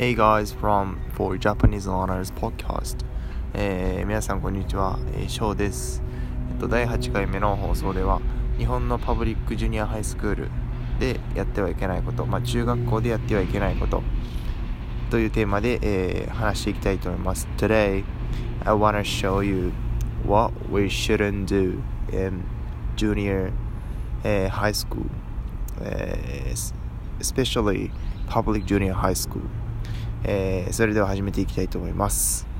Hey guys from For Japanese Learners Podcast、えー、皆さんこんにちは、えー、ショウです、えっと、第8回目の放送では日本のパブリックジュニアハイスクールでやってはいけないこと、まあ、中学校でやってはいけないことというテーマで、えー、話していきたいと思います Today I wanna show you what we shouldn't do in junior、uh, high school、uh, especially public junior high school えー、それでは始めていきたいと思います。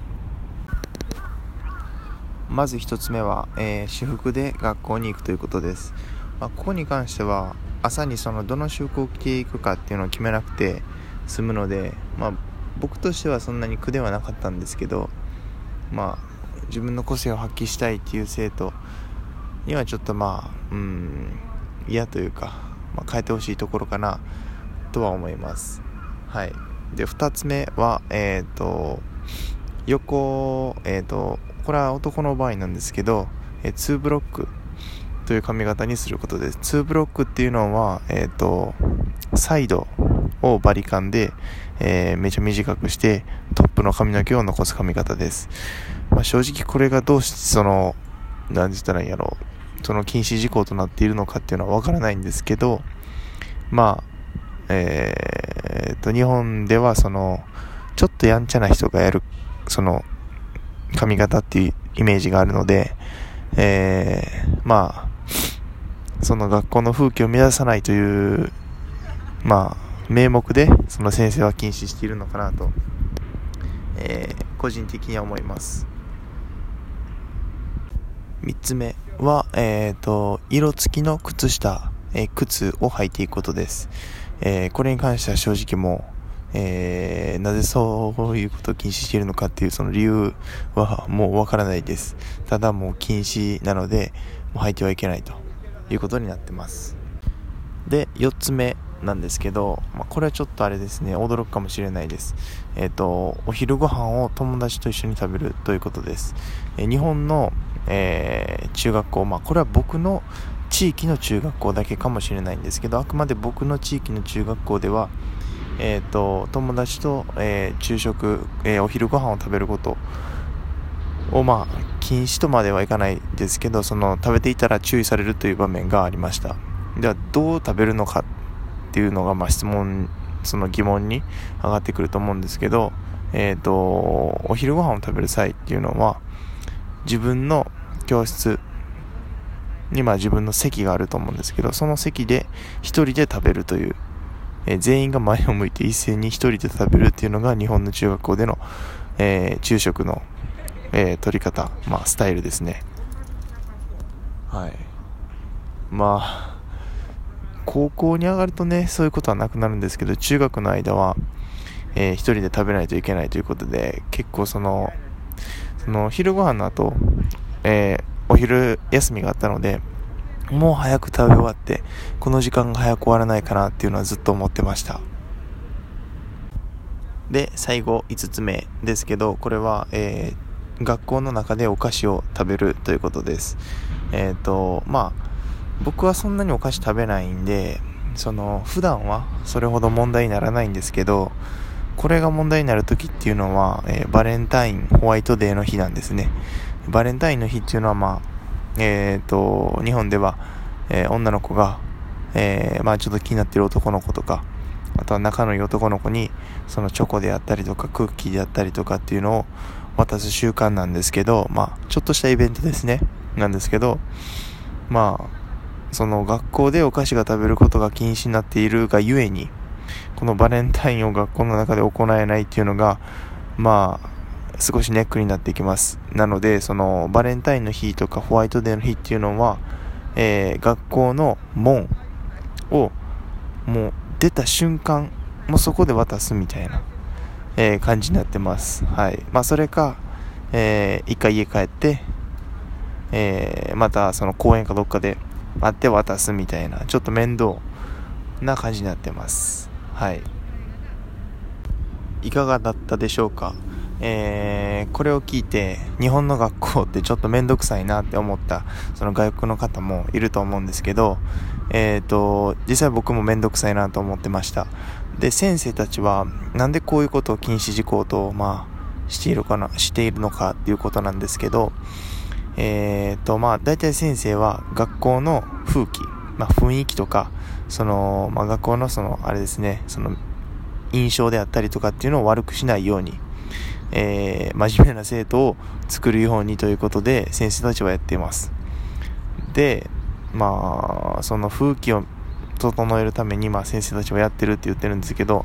まず1つ目は、えー、私服で学校に行くということです、まあ、ここに関しては朝にそのどの私服を着ていくかっていうのを決めなくて済むので、まあ、僕としてはそんなに苦ではなかったんですけどまあ自分の個性を発揮したいっていう生徒にはちょっとまあうん嫌というか、まあ、変えてほしいところかなとは思います。はい。で2つ目はえっ、ー、と横えっ、ー、とこれは男の場合なんですけど、えー、2ブロックという髪型にすることです。2ブロックっていうのはえっ、とサイドをバリカンで、えー、めちゃ短くしてトップの髪の毛を残す髪型です、まあ、正直これがどうしてその何て言ったらいいんやろう。その禁止事項となっているのかっていうのはわからないんですけどまあえー、と、日本ではその、ちょっとやんちゃな人がやる、その、髪型っていうイメージがあるので、えー、まあ、その学校の風景を目指さないという、まあ、名目で、その先生は禁止しているのかなと、えー、個人的には思います。3つ目は、えっ、ー、と、色付きの靴下、えー、靴を履いていくことです。えー、これに関しては正直もう、えー、なぜそういうことを禁止しているのかっていうその理由はもうわからないです。ただもう禁止なので、もう履いてはいけないということになってます。で、4つ目なんですけど、まあ、これはちょっとあれですね、驚くかもしれないです。えっ、ー、と、お昼ご飯を友達と一緒に食べるということです。えー、日本の、えー、中学校、まあ、これは僕の地域の中学校だけかもしれないんですけどあくまで僕の地域の中学校では、えーと、友達と、えー、昼食、えー、お昼ご飯を食べることをまあ禁止とまではいかないですけどその食べていたら注意されるという場面がありました。ではどう食べるのかっていうのが、まあ、質問その疑問に上がってくると思うんですけど、えーとお昼ご飯を食べる際っていうのは自分の教室にまあ自分の席があると思うんですけど、その席で一人で食べるという、えー、全員が前を向いて一斉に一人で食べるっていうのが日本の中学校での、えー、昼食の、えー、取り方、まあスタイルですね。はい。まあ、高校に上がるとね、そういうことはなくなるんですけど、中学の間は、えー、一人で食べないといけないということで、結構その、その昼ご飯の後、えー、お昼休みがあったので、もう早く食べ終わって、この時間が早く終わらないかなっていうのはずっと思ってました。で、最後5つ目ですけど、これは、えー、学校の中でお菓子を食べるということです。えっ、ー、と、まあ、僕はそんなにお菓子食べないんで、その、普段はそれほど問題にならないんですけど、これが問題になる時っていうのは、えー、バレンタイン、ホワイトデーの日なんですね。バレンタインの日っていうのは、まあ、えっ、ー、と、日本では、えー、女の子が、えー、まあちょっと気になってる男の子とか、あとは仲のいい男の子に、そのチョコであったりとか、クッキーであったりとかっていうのを渡す習慣なんですけど、まあ、ちょっとしたイベントですね。なんですけど、まあ、その学校でお菓子が食べることが禁止になっているがゆえに、このバレンタインを学校の中で行えないっていうのが、まあ、少しネックになってきます。なので、そのバレンタインの日とかホワイトデーの日っていうのは、えー、学校の門をもう出た瞬間、もうそこで渡すみたいな、えー、感じになってます。はい。まあ、それか、えー、一回家帰って、えー、またその公園かどっかで待って渡すみたいな、ちょっと面倒な感じになってます。はい。いかがだったでしょうか？えー、これを聞いて日本の学校ってちょっとめんどくさいなって思ったその外国の方もいると思うんですけど、え、ー、と、実際僕もめんどくさいなと思ってました。で、先生たちは、なんでこういうことを禁止事項と、まあ、しているかな、しているのかっていうことなんですけど、え、ー、と、まあ、大体先生は学校の風紀、まあ、雰囲気とか、その、まあ、学校のその、あれですね、その、印象であったりとかっていうのを悪くしないように、えー、真面目な生徒を作るようにということで、先生たちはやっています。で、まあ、その風紀を整えるために、まあ、先生たちはやってるって言ってるんですけど、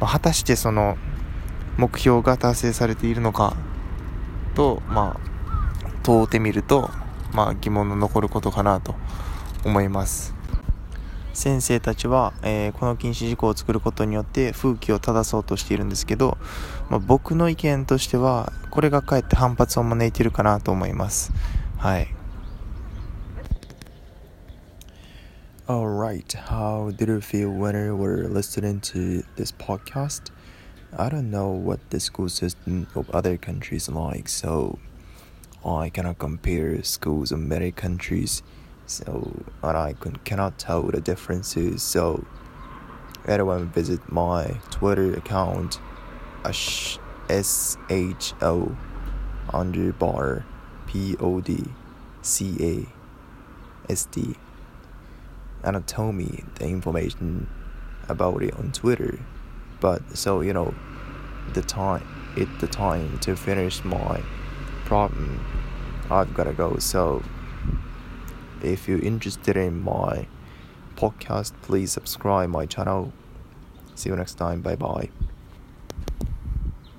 まあ、果たしてその目標が達成されているのかと、まあ、問うてみると、まあ、疑問の残ることかなと思います。先生たちは、えー、この禁止事項を作ることによって風紀を正そうとしているんですけど、まあ、僕の意見としてはこれがかえって反発を招いているかなと思いますはい Alright, how did you feel when you were listening to this podcast? I don't know what the school system of other countries like, so I cannot compare schools of many countries, so and I cannot tell the differences. So, anyone visit my Twitter account, S H O underbar P O D C A S D and told me the information about it on Twitter. But so you know, the time it the time to finish my problem. I've gotta go. So if you're interested in my podcast, please subscribe my channel. See you next time. Bye bye.